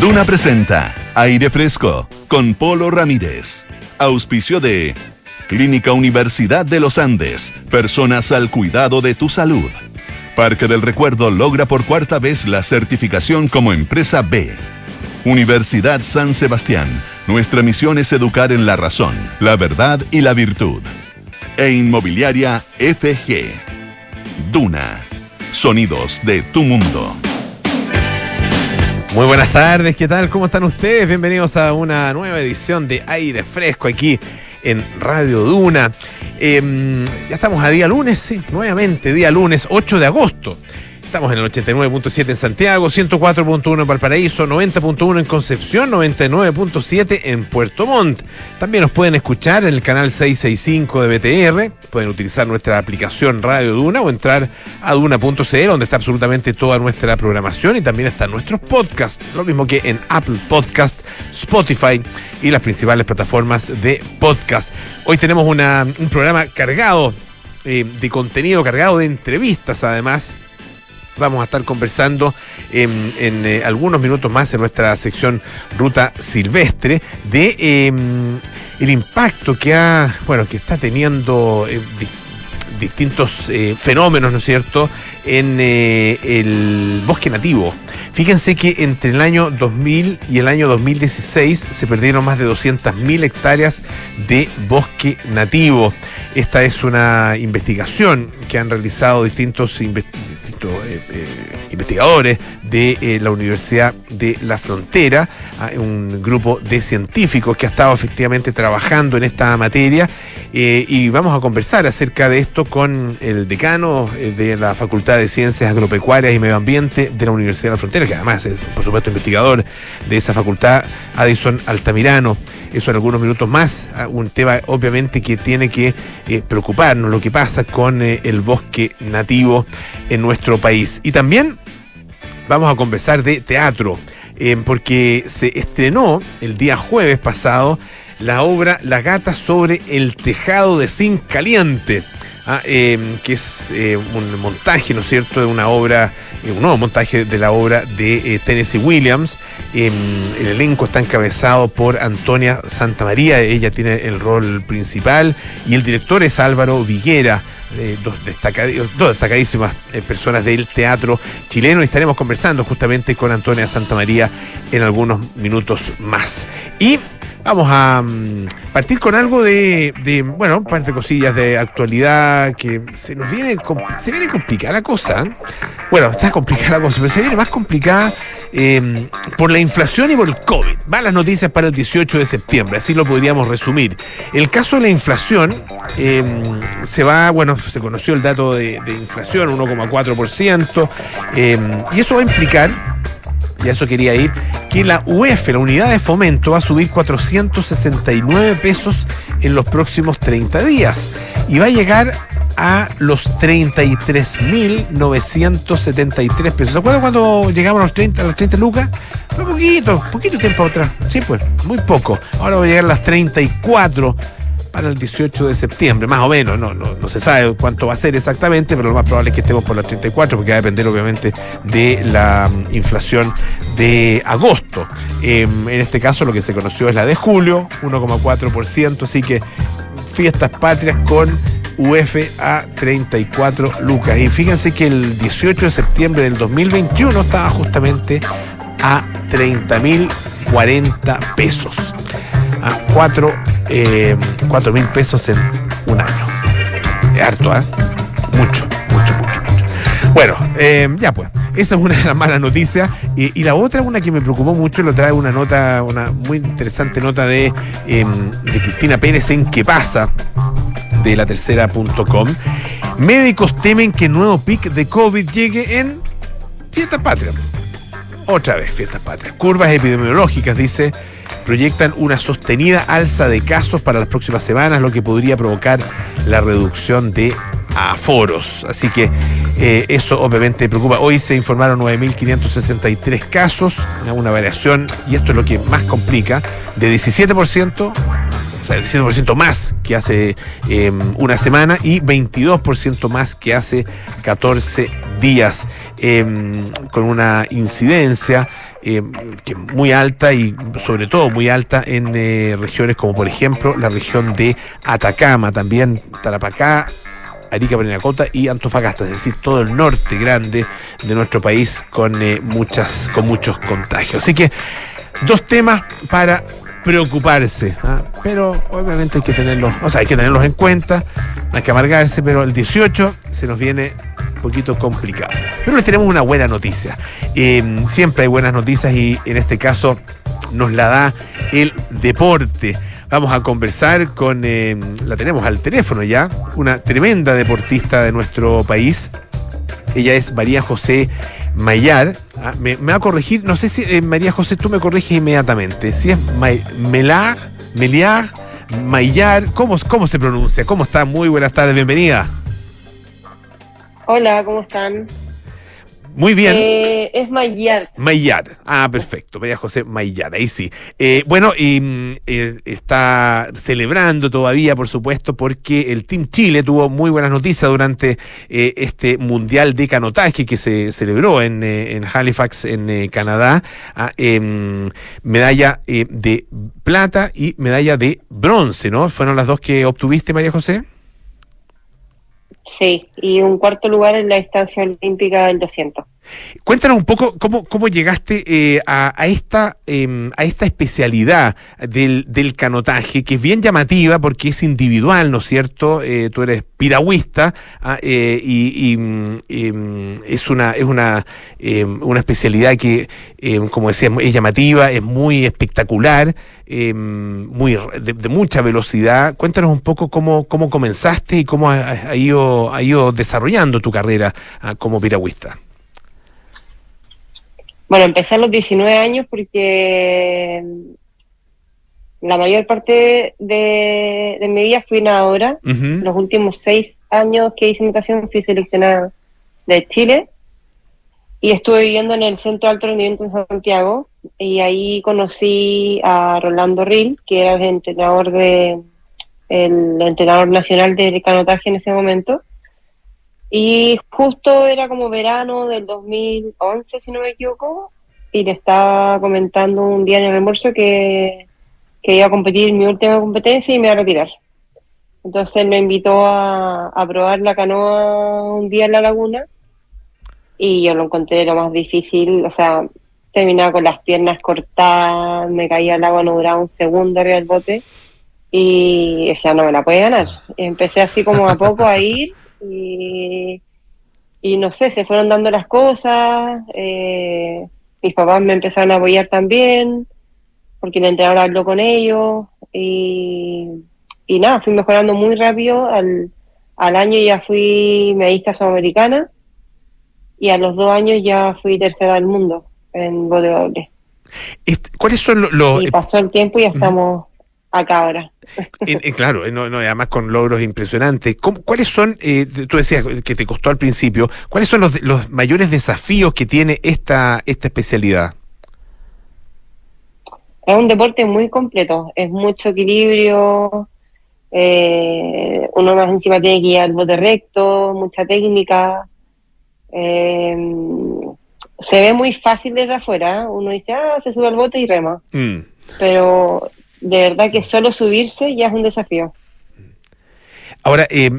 Duna presenta Aire Fresco con Polo Ramírez. Auspicio de Clínica Universidad de los Andes. Personas al cuidado de tu salud. Parque del Recuerdo logra por cuarta vez la certificación como empresa B. Universidad San Sebastián. Nuestra misión es educar en la razón, la verdad y la virtud. E Inmobiliaria FG. Duna. Sonidos de tu mundo. Muy buenas tardes, ¿qué tal? ¿Cómo están ustedes? Bienvenidos a una nueva edición de Aire Fresco aquí en Radio Duna. Em, ya estamos a día lunes, sí, nuevamente, día lunes 8 de agosto. Estamos en el 89.7 en Santiago, 104.1 en Valparaíso, 90.1 en Concepción, 99.7 en Puerto Montt. También nos pueden escuchar en el canal 665 de BTR, pueden utilizar nuestra aplicación Radio Duna o entrar a duna.cl donde está absolutamente toda nuestra programación y también están nuestros podcasts, lo mismo que en Apple Podcast, Spotify y las principales plataformas de podcast. Hoy tenemos un programa cargado eh, de contenido, cargado de entrevistas además vamos a estar conversando en, eh, algunos minutos más en nuestra sección Ruta Silvestre de em, el impacto que ha, bueno, que está teniendo eh, distintos eh, fenómenos, ¿no es cierto?, en el bosque nativo. Fíjense que entre el año 2000 y el año 2016 se perdieron más de 200.000 hectáreas de bosque nativo. Esta es una investigación que han realizado distintos investigadores eh, eh, investigadores de eh, la Universidad de la Frontera, ah, un grupo de científicos que ha estado efectivamente trabajando en esta materia y vamos a conversar acerca de esto con el decano de la Facultad de Ciencias Agropecuarias y Medio Ambiente de la Universidad de la Frontera, que además es, por supuesto, investigador de esa facultad, Addison Altamirano eso en algunos minutos más, ah, un tema obviamente que tiene que eh, preocuparnos, lo que pasa con eh, el bosque nativo en nuestro país. Y también vamos a conversar de teatro, eh, porque se estrenó el día jueves pasado la obra La gata sobre el tejado de zinc caliente. Ah, que es un montaje, ¿no es cierto?, de una obra eh, un nuevo montaje de la obra de eh, Tennessee Williams. Em, el elenco está encabezado por Antonia Santamaría, ella tiene el rol principal, y el director es Álvaro Viguera. Eh, dos, destacadísimas personas del teatro chileno y estaremos conversando justamente con Antonia Santamaría en algunos minutos más. Y Vamos a mm, partir con algo de, bueno, un par de cosillas de actualidad que se nos viene, se viene complicada la cosa. ¿eh? Bueno, está complicada la cosa, pero se viene más complicada em, por la inflación y por el COVID. Van las noticias para el 18 de septiembre, así lo podríamos resumir. El caso de la inflación em, se va, bueno, se conoció el dato de, de inflación, 1,4%, em, y eso va a implicar y a eso quería ir, que la UEF, la unidad de fomento, va a subir 469 pesos en los próximos 30 días y va a llegar a los 33.973 pesos. ¿Se acuerdan cuando llegamos a los 30, a los 30 lucas? Fue poquito, poquito tiempo atrás. Sí, pues, muy poco. Ahora va a llegar a las 34 para el 18 de septiembre, más o menos, no, no, se sabe cuánto va a ser exactamente, pero lo más probable es que estemos por las 34, porque va a depender obviamente de la mm, inflación de agosto. Em, en este caso lo que se conoció es la de julio, 1,4%, así que fiestas patrias con UF a 34 lucas. Y fíjense que el 18 de septiembre del 2021 estaba justamente a 30.040 pesos. A 4 eh, 4 mil pesos en un año. Es harto, ¿eh? Mucho, mucho, mucho, mucho. Bueno, eh, ya pues. Esa es una de las malas noticias. Y, la otra, una que me preocupó mucho, lo trae una nota, una muy interesante nota de, em, de Cristina Pérez en qué pasa de la tercera.com. Médicos temen que nuevo pic de COVID llegue en Fiesta Patria. Otra vez, Fiesta Patria. Curvas epidemiológicas, dice proyectan una sostenida alza de casos para las próximas semanas, lo que podría provocar la reducción de aforos. Así que eh, eso obviamente preocupa. Hoy se informaron 9.563 casos, una variación, y esto es lo que más complica, de 17% o sea, 17% más que hace em, una semana y 22% más que hace 14 días, em, con una incidencia que es muy alta y sobre todo muy alta en regiones como por ejemplo la región de Atacama, también Tarapacá, Arica, Parinacota y Antofagasta, es decir, todo el norte grande de nuestro país con, muchas, con muchos contagios. Así que dos temas para preocuparse, ¿ah? pero obviamente hay que tenerlos, o sea, hay que tenerlos en cuenta, hay que amargarse, pero el 18 se nos viene un poquito complicado. Pero les tenemos una buena noticia. Em, siempre hay buenas noticias y en este caso nos la da el deporte. Vamos a conversar con, em, la tenemos al teléfono ya, una tremenda deportista de nuestro país. Ella es María José Mayar, ah, me, va a corregir, no sé si eh, María José, tú me corriges inmediatamente, si es Melar, Meliar, Mayar, ¿cómo, ¿cómo se pronuncia? ¿Cómo está? Muy buenas tardes, bienvenida. Hola, ¿cómo están? Muy bien. Eh, es Mayar. Mayar. Ah, perfecto. María José Mayar, ahí sí. Eh, bueno, y mm, eh, está celebrando todavía, por supuesto, porque el Team Chile tuvo muy buenas noticias durante este Mundial de Canotaje que se celebró en, Halifax, en Canadá. Ah, em, medalla de plata y medalla de bronce, ¿no? ¿Fueron las dos que obtuviste, María José? Sí, y un cuarto lugar en la distancia olímpica del 200. Cuéntanos un poco cómo, cómo llegaste eh, a, esta, em, a esta especialidad del, del, canotaje, que es bien llamativa porque es individual, ¿no es cierto? Eh, tú eres piragüista ah, eh, y, mm, em, es una, es una, em, una especialidad que, como decía, es llamativa, es muy espectacular, muy de, mucha velocidad. Cuéntanos un poco cómo, cómo comenzaste y cómo has ido, ha ido desarrollando tu carrera ah, como piragüista. Bueno, empecé a los 19 años porque la mayor parte de, mi vida fui nadadora. Los últimos seis años que hice natación fui seleccionada de Chile y estuve viviendo en el Centro de Alto Rendimiento en Santiago y ahí conocí a Rolando Ril, que era el entrenador de el entrenador nacional de canotaje en ese momento y justo era como verano del 2011, si no me equivoco, y le estaba comentando un día en el almuerzo que, iba a competir mi última competencia y me iba a retirar. Entonces me invitó a, probar la canoa un día en la laguna y yo lo encontré lo más difícil, o sea, terminaba con las piernas cortadas, me caía al agua, no duraba un segundo arriba del bote y o sea, no me la puede ganar. Empecé así como a poco a ir y, y no sé, se fueron dando las cosas, eh, mis papás me empezaron a apoyar también, porque el entrenador habló con ellos y, y nada, fui mejorando muy rápido, al, al año ya fui medista sudamericana y a los dos años ya fui tercera del mundo en bote doble. ¿Cuáles son los... Y pasó el tiempo y ya estamos acá ahora. claro, además con logros impresionantes. ¿Cuáles son, eh, tú decías que te costó al principio, cuáles son los, los mayores desafíos que tiene esta, esta especialidad? Es un deporte muy completo, es mucho equilibrio, eh, uno más encima tiene que ir al bote recto, mucha técnica. Eh, se ve muy fácil desde afuera, uno dice, ah, se sube al bote y rema. Mm. Pero de verdad que solo subirse ya es un desafío. Ahora, eh,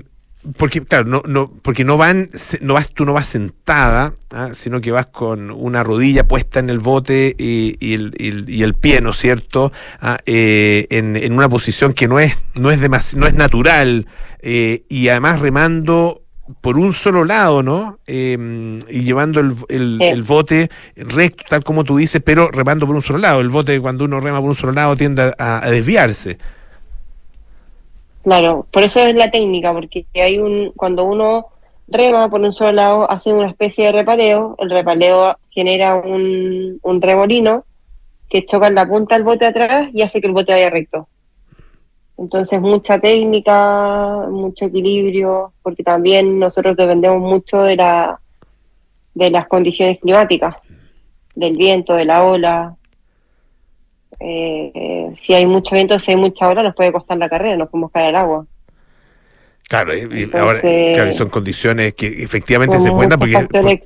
porque claro, no, no, porque no van, no vas, tú no vas sentada, ¿ah? sino que vas con una rodilla puesta en el bote y, el, y el, pie, ¿no es cierto? ¿Ah? Eh, en, una posición que no es, no es no es natural eh, y además remando por un solo lado, ¿no? Em, y llevando el, el, bote recto, tal como tú dices, pero remando por un solo lado. El bote, cuando uno rema por un solo lado, tiende a, desviarse. Claro, por eso es la técnica, porque hay un cuando uno rema por un solo lado, hace una especie de repaleo, el repaleo genera un, un remolino que choca en la punta del bote atrás y hace que el bote vaya recto. Entonces, mucha técnica, mucho equilibrio, porque también nosotros dependemos mucho de, la, de las condiciones climáticas, del viento, de la ola. Eh, si hay mucho viento, si hay mucha ola, nos puede costar la carrera, nos podemos caer al agua. Claro, ahora claro, son condiciones que efectivamente se cuentan porque,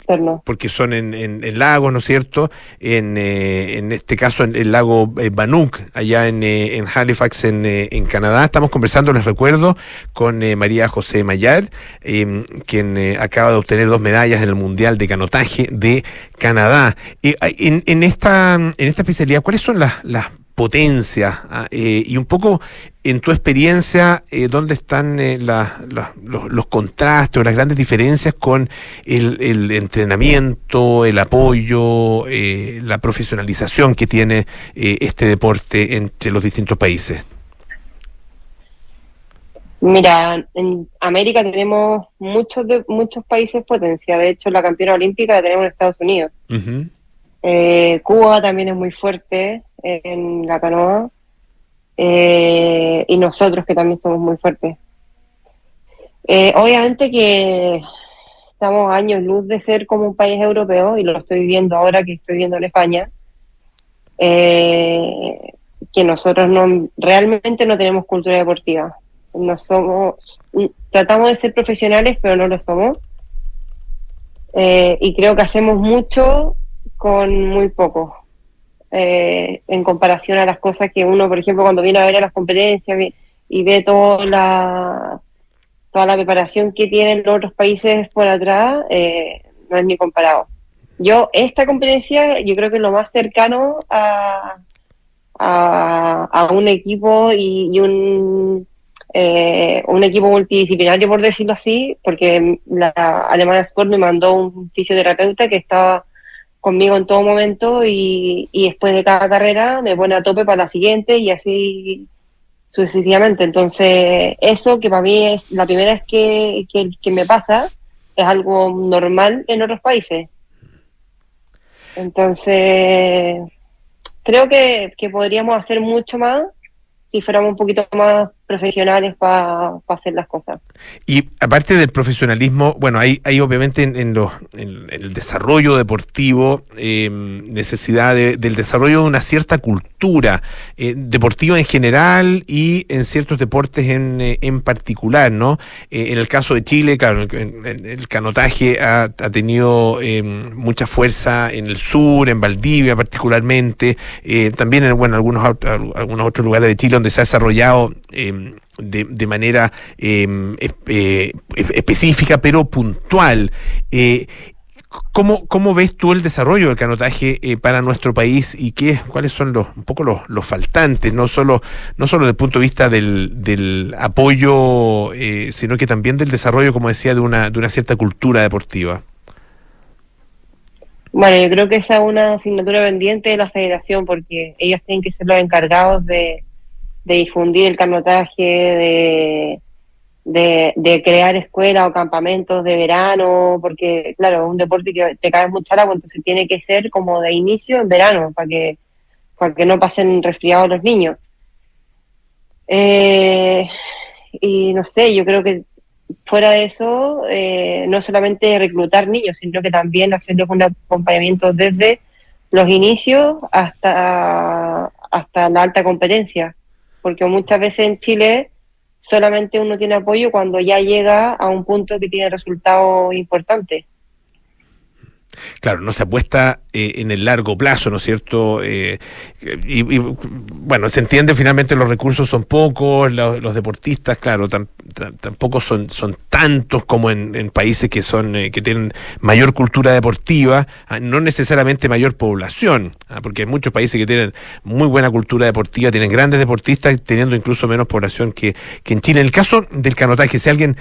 porque son en, en, lagos, ¿no es cierto? En, eh, en este caso, en el lago eh, Banuk, allá en, eh, en Halifax, en, en, Canadá. Estamos conversando, les recuerdo, con María José Mayar, em, quien acaba de obtener dos medallas en el Mundial de Canotaje de Canadá. en, en, esta, en esta especialidad, ¿cuáles son las, las potencia ah, eh, y un poco en tu experiencia, eh, ¿dónde están eh, los, contrastes o las grandes diferencias con el, entrenamiento, el apoyo, la profesionalización que tiene este deporte entre los distintos países? Mira, en América tenemos muchos de, muchos países potencia. De hecho, la campeona olímpica la tenemos en Estados Unidos. Cuba también es muy fuerte en la canoa eh, y nosotros que también somos muy fuertes. Eh, obviamente que estamos años luz de ser como un país europeo y lo estoy viendo ahora que estoy viendo en España, eh, que nosotros no realmente no tenemos cultura deportiva. No somos, tratamos de ser profesionales, pero no lo somos. y creo que hacemos mucho con muy poco. Eh, en comparación a las cosas que uno, por ejemplo, cuando viene a ver a las competencias y ve toda la, toda la preparación que tienen los otros países por atrás, eh, no es ni comparado. Yo, esta competencia, yo creo que es lo más cercano a, a, un equipo y, un, eh, un equipo multidisciplinario, por decirlo así, porque la Alemana Sport me mandó un fisioterapeuta que estaba conmigo en todo momento y, después de cada carrera me pone a tope para la siguiente y así sucesivamente. Entonces, eso que para mí es la primera vez que, que, me pasa, es algo normal en otros países. Entonces, creo que, que podríamos hacer mucho más si fuéramos un poquito más profesionales para hacer las cosas. Y aparte del profesionalismo, bueno, hay, hay obviamente en, en, el desarrollo deportivo em, necesidad del desarrollo de una cierta cultura eh, deportiva en general y en ciertos deportes en, eh, en particular, ¿no? Eh, en el caso de Chile, claro, el, canotaje ha, ha tenido em, mucha fuerza en el sur, en Valdivia particularmente, también en bueno, algunos, algunos otros lugares de Chile donde se ha desarrollado em, de, manera em, eh, específica pero puntual. Eh, ¿Cómo, ¿Cómo, ves tú el desarrollo del canotaje eh, para nuestro país y qué, cuáles son los, un poco los, faltantes, no solo, no solo desde el punto de vista del, del apoyo, sino que también del desarrollo, como decía, de una, de una cierta cultura deportiva? Bueno, yo creo que esa es una asignatura pendiente de la federación porque ellos tienen que ser los encargados de, de difundir el canotaje, de, de, crear escuelas o campamentos de verano, porque claro, es un deporte que te cae mucha agua, entonces tiene que ser como de inicio en verano, para que, para que no pasen resfriados los niños. Eh, y no sé, yo creo que fuera de eso, eh, no solamente reclutar niños, sino que también hacerles un acompañamiento desde los inicios hasta, hasta la alta competencia porque muchas veces en Chile solamente uno tiene apoyo cuando ya llega a un punto que tiene resultados importantes. Claro, no se apuesta eh, en el largo plazo, ¿no es cierto? Eh, y, bueno, se entiende finalmente los recursos son pocos, los, deportistas, claro, tampoco son, son tantos como en, países que son eh, que tienen mayor cultura deportiva, ah, no necesariamente mayor población, ah, porque hay muchos países que tienen muy buena cultura deportiva, tienen grandes deportistas, teniendo incluso menos población que, que en Chile. En el caso del canotaje, si alguien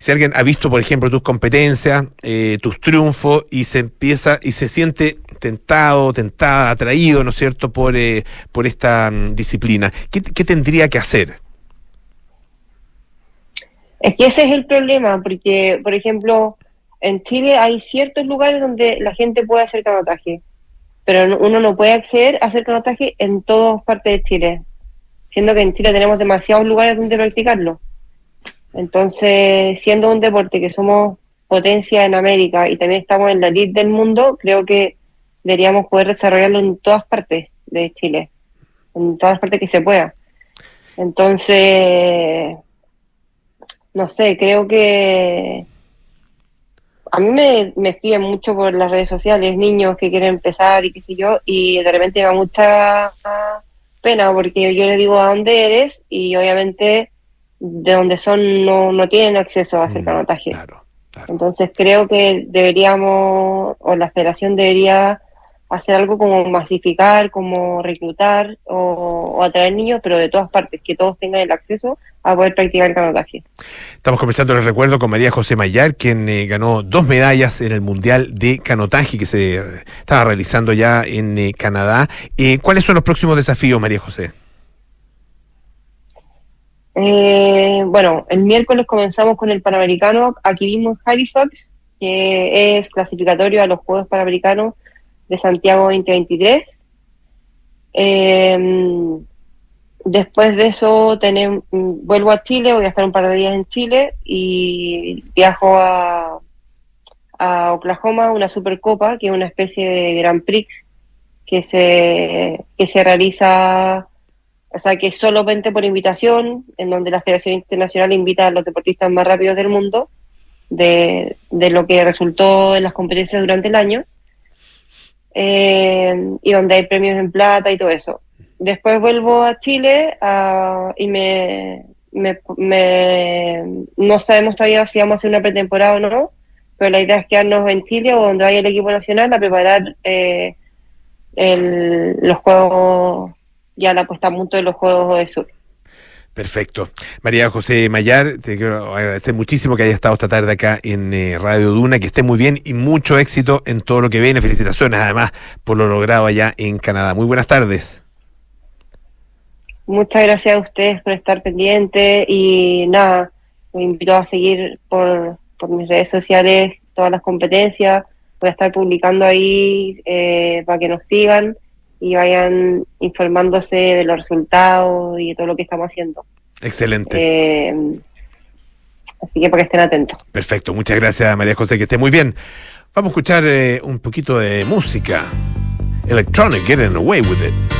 si alguien ha visto, por ejemplo, tus competencias, eh, tus triunfos y se empieza y se siente tentado, tentada, atraído, ¿no es cierto?, por, eh, por esta mm, disciplina, ¿qué, tendría que hacer? Es que ese es el problema, porque, por ejemplo, en Chile hay ciertos lugares donde la gente puede hacer canotaje, pero uno no puede acceder a hacer canotaje en todas partes de Chile, siendo que en Chile tenemos demasiados lugares donde practicarlo. Entonces, siendo un deporte que somos potencia en América y también estamos en la elite del mundo, creo que deberíamos poder desarrollarlo en todas partes de Chile, en todas partes que se pueda. Entonces, no sé, creo que a mí me, me escriben mucho por las redes sociales niños que quieren empezar y qué sé yo, y de repente me da mucha pena porque yo le digo a dónde eres y obviamente de donde son no, no tienen acceso a hacer mm, canotaje. Entonces creo que deberíamos, o la federación debería hacer algo como masificar, como reclutar o, atraer niños, pero de todas partes, que todos tengan el acceso a poder practicar el canotaje. Estamos conversando, les recuerdo, con María José Mayar, quien eh, ganó dos medallas en el Mundial de Canotaje que se estaba realizando ya en eh, Canadá. Eh, ¿Cuáles son los próximos desafíos, María José? Bueno, el miércoles comenzamos con el Panamericano aquí mismo en Halifax, que es clasificatorio a los Juegos Panamericanos de Santiago 2023. Em, después de eso vuelvo a Chile, voy a estar un par de días en Chile y viajo a, a Oklahoma, una Supercopa, que es una especie de Grand Prix que se, que se realiza, o sea, que solamente por invitación, en donde la Federación Internacional invita a los deportistas más rápidos del mundo, de, de lo que resultó en las competencias durante el año. Eh, y donde hay premios en plata y todo eso. Después vuelvo a Chile y me, no sabemos todavía si vamos a hacer una pretemporada o no, pero la idea es quedarnos en Chile o donde vaya el equipo nacional a preparar eh, los juegos, ya la puesta a punto de los Juegos de Sur. Perfecto. María José Mayar, te quiero agradecer muchísimo que haya estado esta tarde acá en eh, Radio Duna, que esté muy bien y mucho éxito en todo lo que viene. Felicitaciones además por lo logrado allá en Canadá. Muy buenas tardes. Muchas gracias a ustedes por estar pendientes y nada, me invito a seguir por, por mis redes sociales todas las competencias. Voy a estar publicando ahí eh, para que nos sigan y vayan informándose de los resultados y de todo lo que estamos haciendo. Excelente. Eh, así que para que estén atentos. Perfecto, muchas gracias María José, que esté muy bien. Vamos a escuchar eh, un poquito de música. Electronic, Getting Away With It.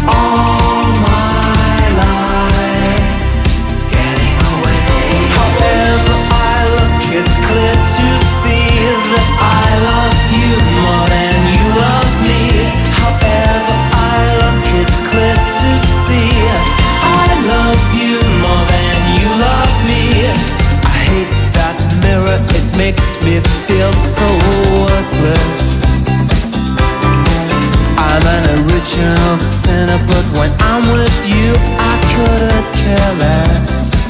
original sinner, but when I'm with you, I couldn't care less.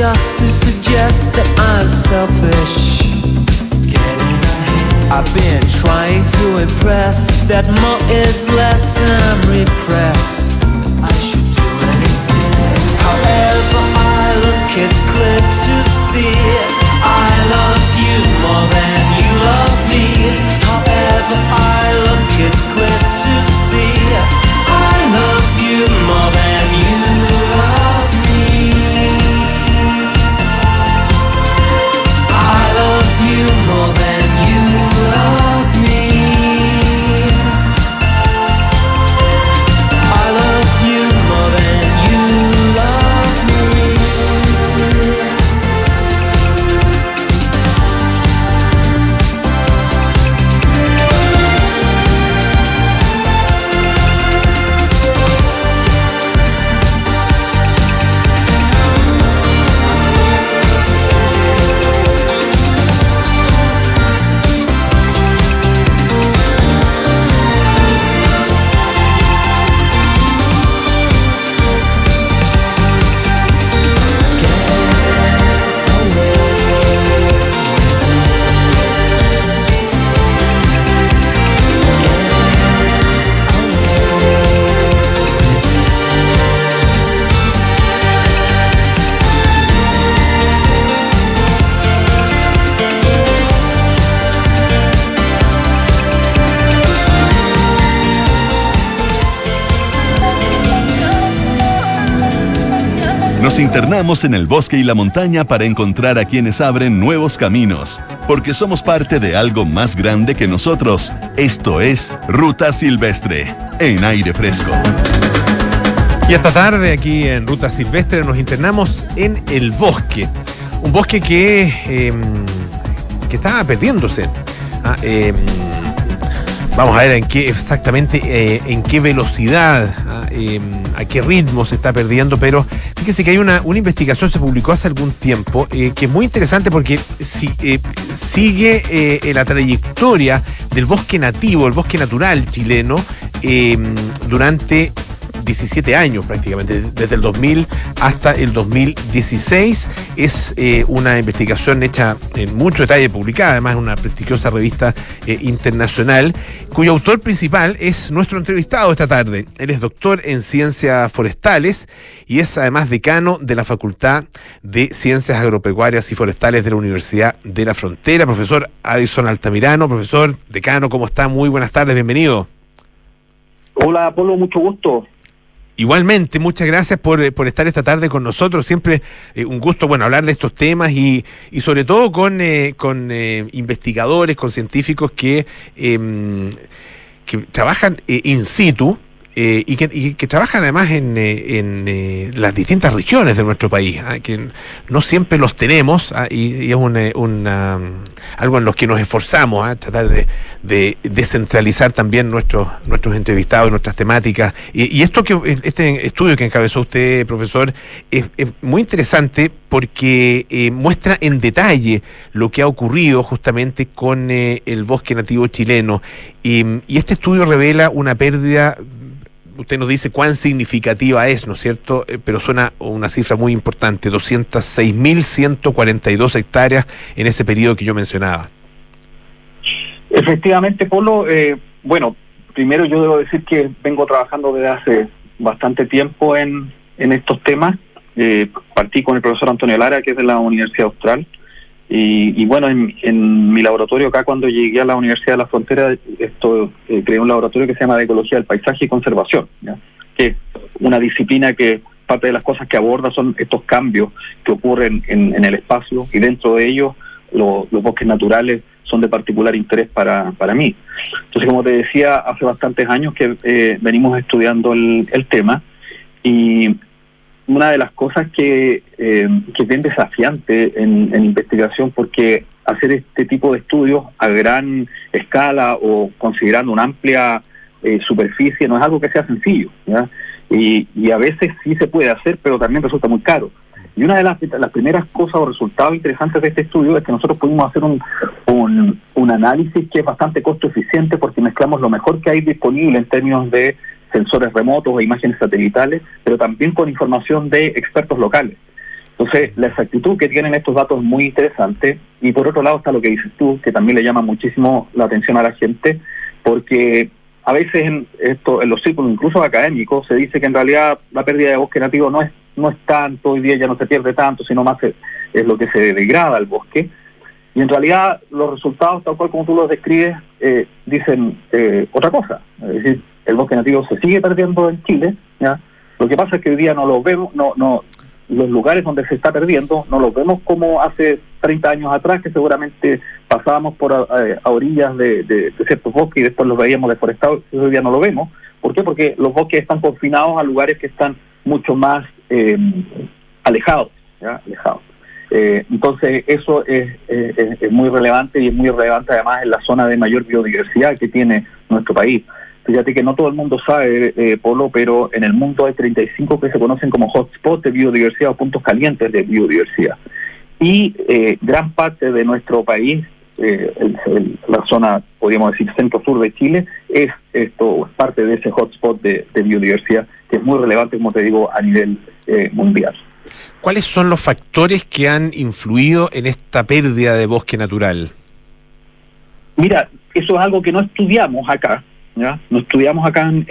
Just to suggest that I'm selfish. I've been trying to impress that more is less and repressed. I should do it instead. However I look, it's clear to see I love you more than En el bosque y la montaña para encontrar a quienes abren nuevos caminos, porque somos parte de algo más grande que nosotros. Esto es Ruta Silvestre, en aire fresco. Y esta tarde aquí en Ruta Silvestre nos internamos en el bosque. Un bosque que, eh, que está perdiéndose. Ah, eh, vamos a ver en qué exactamente, eh, en qué velocidad, ah, eh, a qué ritmo se está perdiendo, pero fíjese que hay una, una investigación, se publicó hace algún tiempo, eh, que es muy interesante porque eh, sigue eh, la trayectoria del bosque nativo, el bosque natural chileno, durante 17 años prácticamente, desde el 2000 hasta el 2016. Es eh, una investigación hecha en mucho detalle, publicada además en una prestigiosa revista eh, internacional, cuyo autor principal es nuestro entrevistado esta tarde. Él es doctor en ciencias forestales y es además decano de la Facultad de Ciencias Agropecuarias y Forestales de la Universidad de la Frontera. Profesor Addison Altamirano, profesor decano, ¿cómo está? Muy buenas tardes, bienvenido. Hola, Polo, mucho gusto. Igualmente, muchas gracias por, eh, por estar esta tarde con nosotros. Siempre eh, un gusto, bueno, hablar de estos temas y, y sobre todo con, eh, con investigadores, con científicos que, em, que trabajan in situ. Eh, y, que, y que trabajan además en, eh, en eh, las distintas regiones de nuestro país, ah, que no siempre los tenemos ah, y, y es un, eh, una, algo en los que nos esforzamos a tratar de, de descentralizar también nuestros nuestros entrevistados nuestras temáticas. Y, y esto que este estudio que encabezó usted, profesor, es, es muy interesante porque muestra en detalle lo que ha ocurrido justamente con el bosque nativo chileno. Y este estudio revela una pérdida usted nos dice cuán significativa es, ¿no es cierto? Eh, pero suena una cifra muy importante, 206.142 hectáreas en ese periodo que yo mencionaba. Efectivamente, Polo, eh, bueno, primero yo debo decir que vengo trabajando desde hace bastante tiempo en, en estos temas. Eh, partí con el profesor Antonio Lara, que es de la Universidad Austral. Y, y bueno, en, en, mi laboratorio acá, cuando llegué a la Universidad de la Frontera, esto eh, creé un laboratorio que se llama de Ecología del Paisaje y Conservación, que es una disciplina que parte de las cosas que aborda son estos cambios que ocurren en, el espacio y dentro de ellos lo, los bosques naturales son de particular interés para, para mí. Entonces, como te decía, hace bastantes años que eh, venimos estudiando el, tema y una de las cosas que, eh, que es bien desafiante en, en, investigación porque hacer este tipo de estudios a gran escala o considerando una amplia eh, superficie no es algo que sea sencillo. Y, y a veces sí se puede hacer, pero también resulta muy caro. Y una de las, las, primeras cosas o resultados interesantes de este estudio es que nosotros pudimos hacer un, un, un, análisis que es bastante costo eficiente porque mezclamos lo mejor que hay disponible en términos de sensores remotos o imágenes satelitales, pero también con información de expertos locales. Entonces, la exactitud que tienen estos datos es muy interesante y por otro lado está lo que dices tú, que también le llama muchísimo la atención a la gente, porque a veces en, esto, en los círculos, incluso académicos, se dice que en realidad la pérdida de bosque nativo no es, no es tanto, hoy día ya no se pierde tanto, sino más es, lo que se degrada el bosque. Y en realidad los resultados, tal cual como tú los describes, eh, dicen eh, otra cosa. Es decir, el bosque nativo se sigue perdiendo en Chile. Lo que pasa es que hoy día no lo vemos, no, no, los lugares donde se está perdiendo no los vemos como hace 30 años atrás, que seguramente pasábamos por a, orillas de, ciertos bosques y después los veíamos deforestados, hoy día no lo vemos. ¿Por qué? Porque los bosques están confinados a lugares que están mucho más eh, alejados, alejados. Eh, entonces eso es, es, muy relevante y es muy relevante además en la zona de mayor biodiversidad que tiene nuestro país. Fíjate que no todo el mundo sabe, eh, Polo, pero en el mundo hay 35 que se conocen como hotspots de biodiversidad o puntos calientes de biodiversidad. Y eh, gran parte de nuestro país, eh, la zona, podríamos decir, centro-sur de Chile, es esto, es parte de ese hotspot de, biodiversidad que es muy relevante, como te digo, a nivel mundial. ¿Cuáles son los factores que han influido en esta pérdida de bosque natural? Mira, eso es algo que no estudiamos acá, ¿ya? No estudiamos acá en,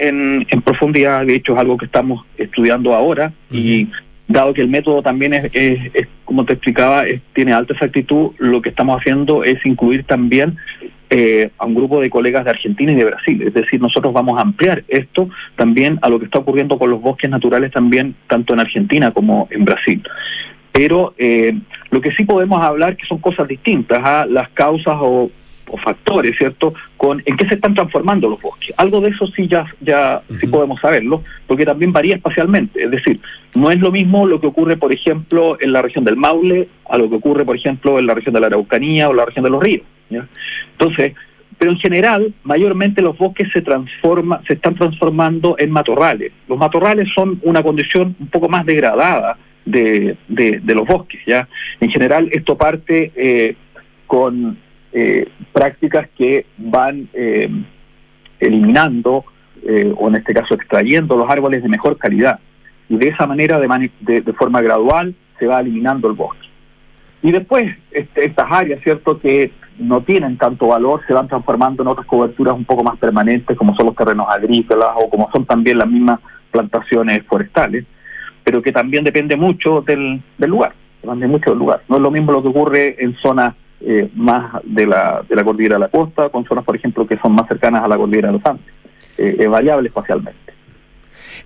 en, profundidad, de hecho es algo que estamos estudiando ahora y dado que el método también es, es, como te explicaba, tiene alta exactitud, lo que estamos haciendo es incluir también eh, a un grupo de colegas de Argentina y de Brasil. Es decir, nosotros vamos a ampliar esto también a lo que está ocurriendo con los bosques naturales también, tanto en Argentina como en Brasil. Pero eh, lo que sí podemos hablar que son cosas distintas a las causas o o factores, ¿cierto?, con en qué se están transformando los bosques. Algo de eso sí ya, ya sí podemos saberlo, porque también varía espacialmente. Es decir, no es lo mismo lo que ocurre, por ejemplo, en la región del Maule, a lo que ocurre, por ejemplo, en la región de la Araucanía o la región de los ríos. Entonces, pero en general, mayormente los bosques se transforma, se están transformando en matorrales. Los matorrales son una condición un poco más degradada de, de, los bosques, ¿ya? En general, esto parte eh, con eh, prácticas que van eh, eliminando, eh, o en este caso extrayendo los árboles de mejor calidad. Y de esa manera, de, de, forma gradual, se va eliminando el bosque. Y después, este, estas áreas, ¿cierto?, que no tienen tanto valor, se van transformando en otras coberturas un poco más permanentes, como son los terrenos agrícolas o como son también las mismas plantaciones forestales, pero que también depende mucho del, del lugar, depende mucho del lugar. No es lo mismo lo que ocurre en zonas eh, más de la, de la cordillera de la costa, con zonas, por ejemplo, que son más cercanas a la cordillera de los Andes. Eh, es variable espacialmente.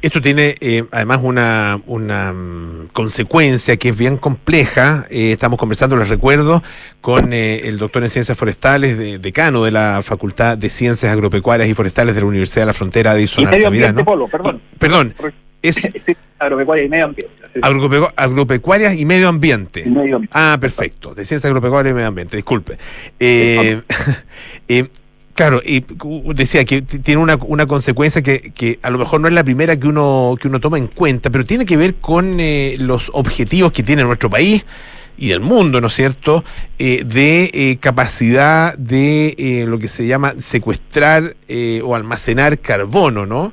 Esto tiene eh, además una, una mm, consecuencia que es bien compleja. estamos conversando, les recuerdo, con el doctor en Ciencias Forestales, decano de la Facultad de Ciencias Agropecuarias y Forestales de la Universidad de la Frontera, Edison Altamirano. Perdón. Perdón. Es, agropecuaria y medio ambiente. agropecuarias y medio ambiente. Ah, perfecto. De ciencia agropecuaria y medio ambiente, disculpe. Eh, eh, claro, y decía que tiene una, una consecuencia que, que, a lo mejor no es la primera que uno, que uno toma en cuenta, pero tiene que ver con eh, los objetivos que tiene nuestro país y del mundo, ¿no es cierto?, de capacidad de lo que se llama secuestrar o almacenar carbono, ¿no?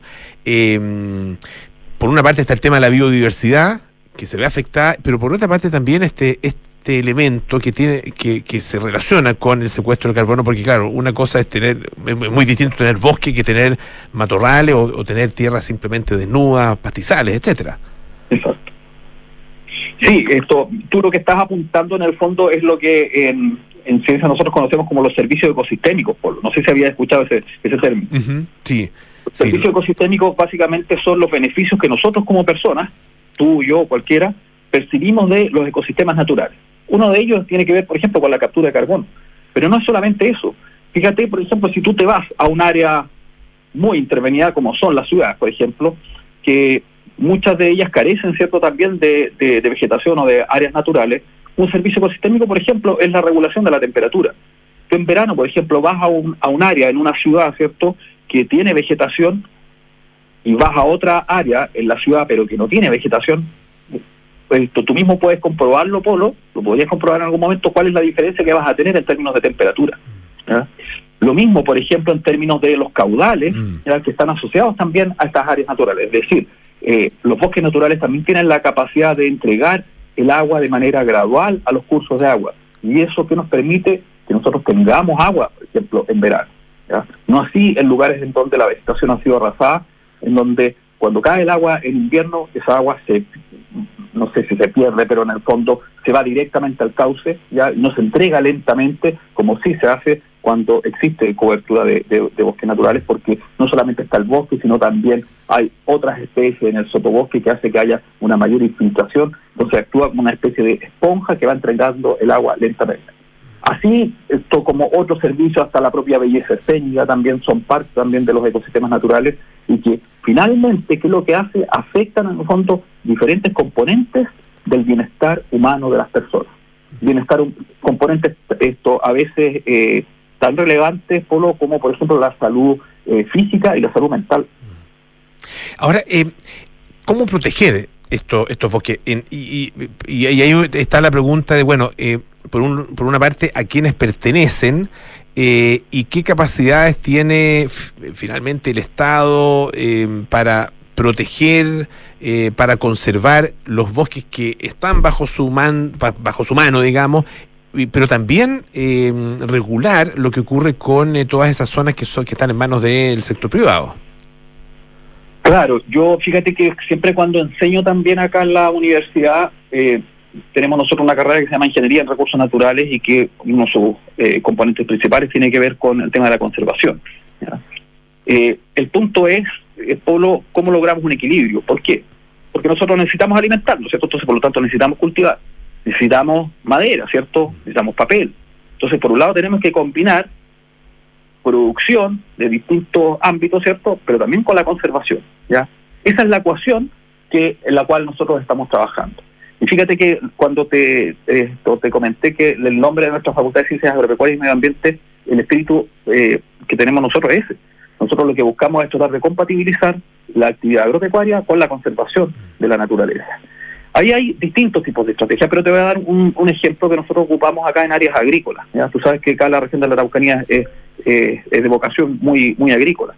Por una parte está el tema de la biodiversidad, que se ve afectada, pero por otra parte también este, este elemento que tiene, que, que se relaciona con el secuestro del carbono, porque claro, una cosa es tener, es muy distinto tener bosque que tener matorrales o, tener tierras simplemente desnudas, pastizales, etcétera. Exacto. Sí, esto, tú lo que estás apuntando en el fondo es lo que en, en ciencia nosotros conocemos como los servicios ecosistémicos, Polo. No sé si había escuchado ese, ese término. sí. Los servicios ecosistémicos básicamente son los beneficios que nosotros como personas, tú, yo, cualquiera, percibimos de los ecosistemas naturales. Uno de ellos tiene que ver, por ejemplo, con la captura de carbono. Pero no es solamente eso. Fíjate, por ejemplo, si tú te vas a un área muy intervenida como son las ciudades, por ejemplo, que muchas de ellas carecen, ¿cierto?, también de, de, vegetación o de áreas naturales. Un servicio ecosistémico, por ejemplo, es la regulación de la temperatura. Tú en verano, por ejemplo, vas a un, a un área en una ciudad, ¿cierto?, que tiene vegetación y vas a otra área en la ciudad pero que no tiene vegetación, pues tú mismo puedes comprobarlo, Polo, lo podrías comprobar en algún momento cuál es la diferencia que vas a tener en términos de temperatura. Lo mismo, por ejemplo, en términos de los caudales, Mm. que están asociados también a estas áreas naturales. Es decir, eh, los bosques naturales también tienen la capacidad de entregar el agua de manera gradual a los cursos de agua. Y eso que nos permite que nosotros tengamos agua, por ejemplo, en verano. No así en lugares en donde la vegetación ha sido arrasada, en donde cuando cae el agua en invierno, esa agua se, no sé si se pierde, pero en el fondo se va directamente al cauce, ya no se entrega lentamente, como sí se hace cuando existe cobertura de, de- de bosques naturales, porque no solamente está el bosque, sino también hay otras especies en el sotobosque que hace que haya una mayor infiltración, entonces actúa como una especie de esponja que va entregando el agua lentamente. Así, esto como otros servicios, hasta la propia belleza escénica también son parte también de los ecosistemas naturales y que finalmente, ¿qué es lo que hace? Afectan en el fondo diferentes componentes del bienestar humano de las personas. Bienestar, componentes esto a veces eh, tan relevantes Polo, como por ejemplo la salud eh, física y la salud mental. Ahora, eh, ¿cómo proteger esto, estos bosques? En- y, y- y ahí está la pregunta de, bueno, eh, por, un- por una parte, ¿a quiénes pertenecen? eh, y qué capacidades tiene finalmente el Estado eh, para proteger, eh, para conservar los bosques que están bajo su, man, ba- bajo su mano, digamos, pero también eh, regular lo que ocurre con todas esas zonas que, son, que están en manos del sector privado. Claro, yo fíjate que siempre cuando enseño también acá en la universidad, eh, tenemos nosotros una carrera que se llama Ingeniería en Recursos Naturales y que uno de sus eh, componentes principales tiene que ver con el tema de la conservación. Eh, el punto es, eh, Polo, cómo logramos un equilibrio. ¿Por qué? Porque nosotros necesitamos alimentarnos, ¿cierto? Entonces, por lo tanto, necesitamos cultivar, necesitamos madera, ¿cierto? Necesitamos papel. Entonces, por un lado, tenemos que combinar producción de distintos ámbitos, ¿cierto? Pero también con la conservación, ¿ya? Esa es la ecuación que, en la cual nosotros estamos trabajando. Y fíjate que cuando te, esto, te comenté que el nombre de nuestra Facultad de Ciencias Agropecuarias y Medio Ambiente, el espíritu eh, que tenemos nosotros es ese. Nosotros lo que buscamos es tratar de compatibilizar la actividad agropecuaria con la conservación de la naturaleza. Ahí hay distintos tipos de estrategias, pero te voy a dar un, un ejemplo que nosotros ocupamos acá en áreas agrícolas. ¿ya? Tú sabes que acá la región de la Araucanía es, eh, de vocación muy, muy agrícola.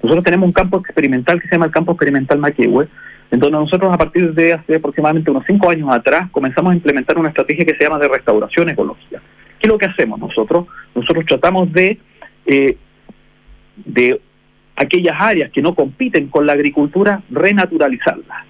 Nosotros tenemos un campo experimental que se llama el campo experimental Maquehue, en donde nosotros a partir de hace aproximadamente unos cinco años atrás comenzamos a implementar una estrategia que se llama de restauración ecológica. ¿Qué es lo que hacemos nosotros? Nosotros tratamos de, eh, de aquellas áreas que no compiten con la agricultura, renaturalizarlas.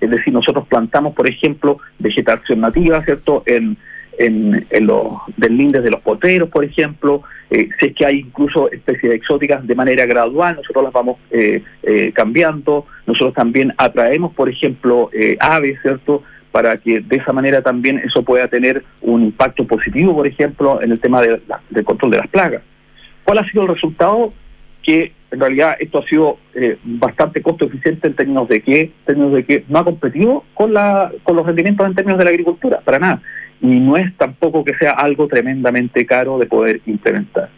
Es decir, nosotros plantamos, por ejemplo, vegetación nativa, ¿cierto?, en, en, en los deslindes de los poteros, por ejemplo, eh, si es que hay incluso especies exóticas de manera gradual, nosotros las vamos eh, eh, cambiando, nosotros también atraemos, por ejemplo, eh, aves, ¿cierto?, para que de esa manera también eso pueda tener un impacto positivo, por ejemplo, en el tema de la- del control de las plagas. ¿Cuál ha sido el resultado? Que en realidad esto ha sido eh, bastante costo eficiente en términos de que, en términos de que no ha competido con, la, con los rendimientos en términos de la agricultura, para nada. Y no es tampoco que sea algo tremendamente caro de poder implementar.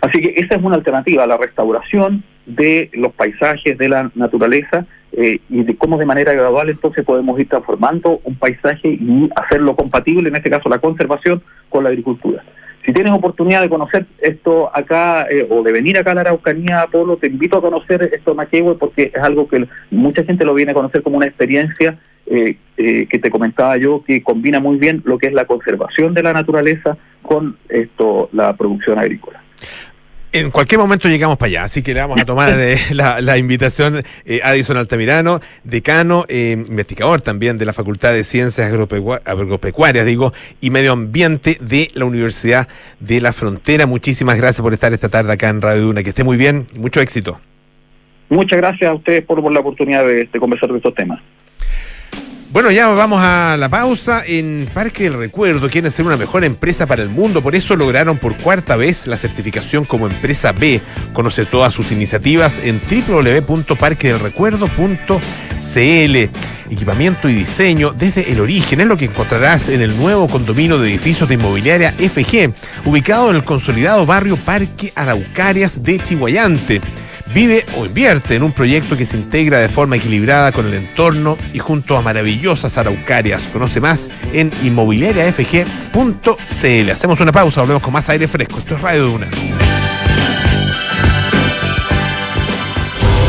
Así que esa es una alternativa, la restauración de los paisajes, de la naturaleza, eh, y de cómo de manera gradual entonces podemos ir transformando un paisaje y hacerlo compatible, en este caso la conservación, con la agricultura. Si tienes oportunidad de conocer esto acá eh, o de venir acá a la Araucanía, Apolo, te invito a conocer esto Maquehue porque es algo que mucha gente lo viene a conocer como una experiencia eh, eh, que te comentaba yo que combina muy bien lo que es la conservación de la naturaleza con esto la producción agrícola. En cualquier momento llegamos para allá, así que le vamos a tomar eh, la, la invitación eh, Addison Altamirano, decano, eh, investigador también de la Facultad de Ciencias Agropecua- Agropecuarias, digo, y Medio Ambiente de la Universidad de la Frontera. Muchísimas gracias por estar esta tarde acá en Radio Duna. Que esté muy bien, y mucho éxito. Muchas gracias a ustedes por, por la oportunidad de, de conversar de estos temas. Bueno, ya vamos a la pausa. En Parque del Recuerdo quieren ser una mejor empresa para el mundo, por eso lograron por cuarta vez la certificación como empresa B. Conoce todas sus iniciativas en www.parquedelrecuerdo.cl. Equipamiento y diseño desde el origen es lo que encontrarás en el nuevo condominio de edificios de inmobiliaria FG, ubicado en el consolidado barrio Parque Araucarias de Chihuayante vive o invierte en un proyecto que se integra de forma equilibrada con el entorno y junto a maravillosas araucarias. Conoce más en inmobiliariafg.cl. Hacemos una pausa, volvemos con más aire fresco. Esto es Radio Duna.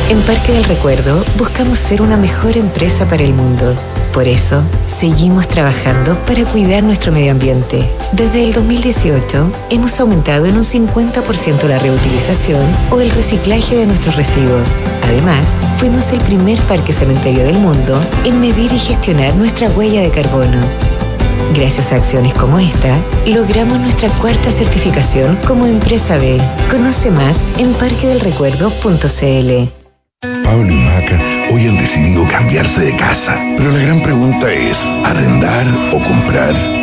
En Parque del Recuerdo buscamos ser una mejor empresa para el mundo por eso, seguimos trabajando para cuidar nuestro medio ambiente. Desde el 2018, hemos aumentado en un 50% la reutilización o el reciclaje de nuestros residuos. Además, fuimos el primer parque cementerio del mundo en medir y gestionar nuestra huella de carbono. Gracias a acciones como esta, logramos nuestra cuarta certificación como empresa B. Conoce más en parquedelrecuerdo.cl. Pablo y Maca hoy han decidido cambiarse de casa. Pero la gran pregunta es, ¿arrendar o comprar?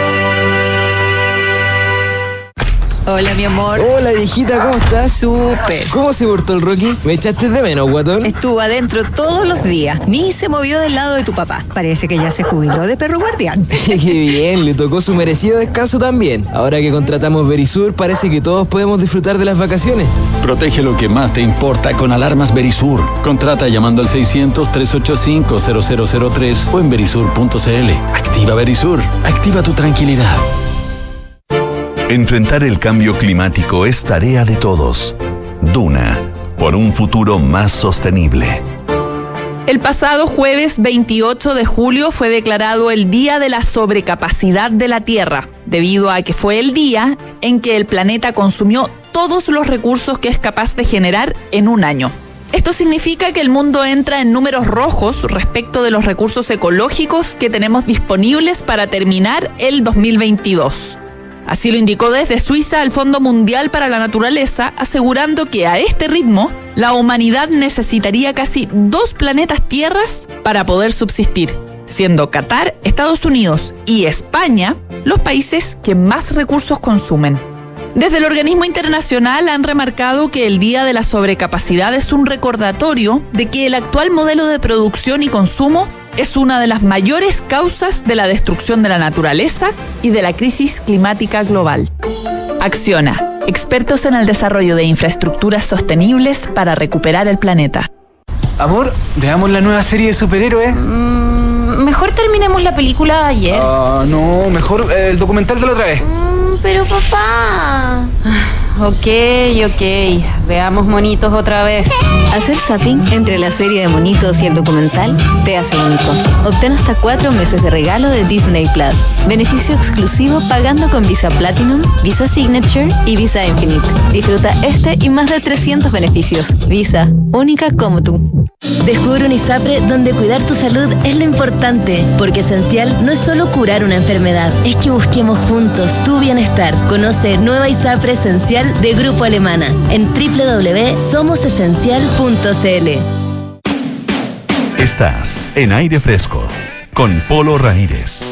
Hola, mi amor. Hola, viejita, ¿cómo estás? Súper. ¿Cómo se portó el Rocky? ¿Me echaste de menos, guatón? Estuvo adentro todos los días. Ni se movió del lado de tu papá. Parece que ya se jubiló de perro guardián. Qué bien, le tocó su merecido descanso también. Ahora que contratamos Verisur, parece que todos podemos disfrutar de las vacaciones. Protege lo que más te importa con alarmas Verisur. Contrata llamando al 600-385-0003 o en verisur.cl. Activa Verisur. Activa tu tranquilidad. Enfrentar el cambio climático es tarea de todos. Duna, por un futuro más sostenible. El pasado jueves 28 de julio fue declarado el Día de la Sobrecapacidad de la Tierra, debido a que fue el día en que el planeta consumió todos los recursos que es capaz de generar en un año. Esto significa que el mundo entra en números rojos respecto de los recursos ecológicos que tenemos disponibles para terminar el 2022. Así lo indicó desde Suiza el Fondo Mundial para la Naturaleza, asegurando que a este ritmo la humanidad necesitaría casi dos planetas tierras para poder subsistir, siendo Qatar, Estados Unidos y España los países que más recursos consumen. Desde el organismo internacional han remarcado que el Día de la Sobrecapacidad es un recordatorio de que el actual modelo de producción y consumo es una de las mayores causas de la destrucción de la naturaleza y de la crisis climática global. Acciona, expertos en el desarrollo de infraestructuras sostenibles para recuperar el planeta. Amor, veamos la nueva serie de superhéroes. Mm, mejor terminemos la película de ayer. Ah, no, mejor el documental de la otra vez. Mm, pero papá. Ok, ok. Veamos monitos otra vez. Hacer zapping entre la serie de monitos y el documental te hace único. Obtén hasta cuatro meses de regalo de Disney Plus. Beneficio exclusivo pagando con Visa Platinum, Visa Signature y Visa Infinite. Disfruta este y más de 300 beneficios. Visa, única como tú. Descubre un ISAPRE donde cuidar tu salud es lo importante, porque esencial no es solo curar una enfermedad, es que busquemos juntos tu bienestar. Conoce Nueva ISAPRE Esencial de Grupo Alemana en www.somosesencial.cl. Estás en aire fresco con Polo Ramírez.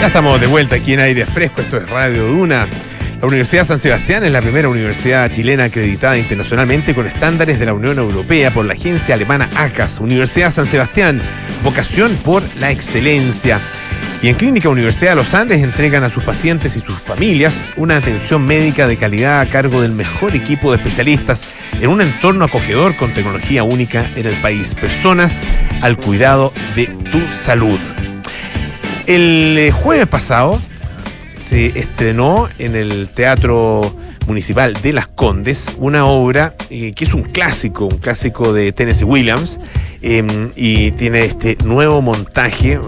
Ya estamos de vuelta aquí en aire fresco, esto es Radio Duna. La Universidad San Sebastián es la primera universidad chilena acreditada internacionalmente con estándares de la Unión Europea por la agencia alemana ACAS. Universidad San Sebastián, vocación por la excelencia. Y en Clínica Universidad de los Andes entregan a sus pacientes y sus familias una atención médica de calidad a cargo del mejor equipo de especialistas en un entorno acogedor con tecnología única en el país. Personas al cuidado de tu salud. El eh, jueves pasado se estrenó en el Teatro Municipal de Las Condes una obra eh, que es un clásico, un clásico de Tennessee Williams, em, y tiene este nuevo montaje.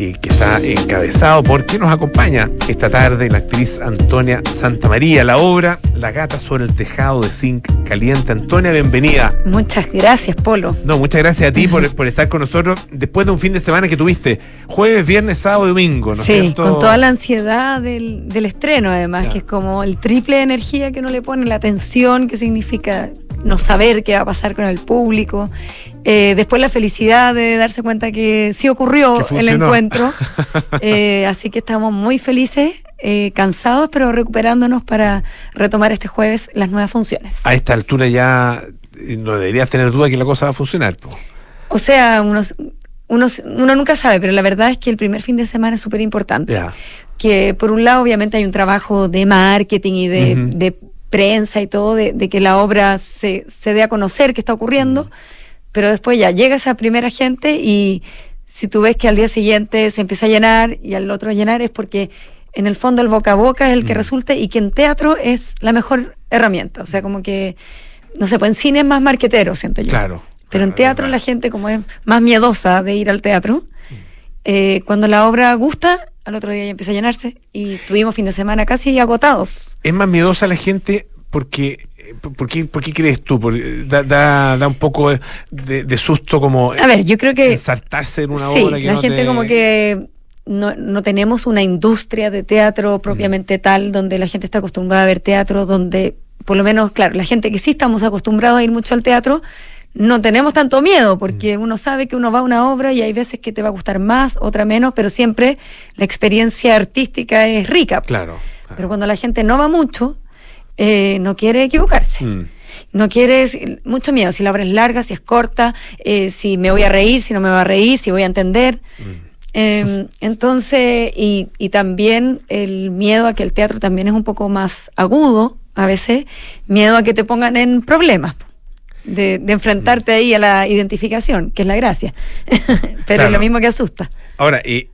Eh, que está encabezado por quien nos acompaña esta tarde, la actriz Antonia Santamaría. La obra La gata sobre el tejado de zinc caliente. Antonia, bienvenida. Muchas gracias, Polo. No, muchas gracias a ti por, por estar con nosotros después de un fin de semana que tuviste jueves, viernes, sábado y domingo, ¿no es sí, cierto? con toda la ansiedad del, del estreno, además, que es como el triple de energía que uno le pone, la tensión que significa no saber qué va a pasar con el público. Eh, después la felicidad de darse cuenta que sí ocurrió Que el encuentro. Eh, así que estamos muy felices, eh, cansados, pero recuperándonos para retomar este jueves las nuevas funciones. A esta altura ya no deberías tener duda que la cosa va a funcionar. po. O sea, unos, unos- uno nunca sabe, pero la verdad es que el primer fin de semana es súper importante. Que por un lado obviamente hay un trabajo de marketing y de prensa y todo, de, de que la obra se, se dé a conocer qué está ocurriendo, pero después ya llega esa primera gente y si tú ves que al día siguiente se empieza a llenar y al otro a llenar es porque en el fondo el boca a boca es el que resulta y que en teatro es la mejor herramienta, o sea, como que, no sé, pues en cine es más marquetero, siento yo. Claro. Pero en teatro la gente como es más miedosa de ir al teatro, eh, cuando la obra gusta, al otro día ya empieza a llenarse y tuvimos fin de semana casi agotados. Es más miedosa la gente porque. ¿Por qué, por qué crees tú? Da, da, da un poco de, susto como A ver, yo creo que ensartarse en una sí, obra que la no gente te- como que no, no tenemos una industria de teatro propiamente tal, donde la gente está acostumbrada a ver teatro, donde por lo menos, claro, la gente que sí estamos acostumbrados a ir mucho al teatro, no tenemos tanto miedo, porque uno sabe que uno va a una obra y hay veces que te va a gustar más, otra menos, pero siempre la experiencia artística es rica. Claro. Pero cuando la gente no va mucho, eh, no quiere equivocarse. Mm. No quieres mucho miedo, si la obra es larga, si es corta, eh, si me voy a reír, si no me voy a reír, si voy a entender. Eh, entonces, y, y también el miedo a que el teatro también es un poco más agudo, a veces, miedo a que te pongan en problemas, de, de enfrentarte ahí a la identificación, que es la gracia, pero Claro. es lo mismo que asusta. Ahora, eh,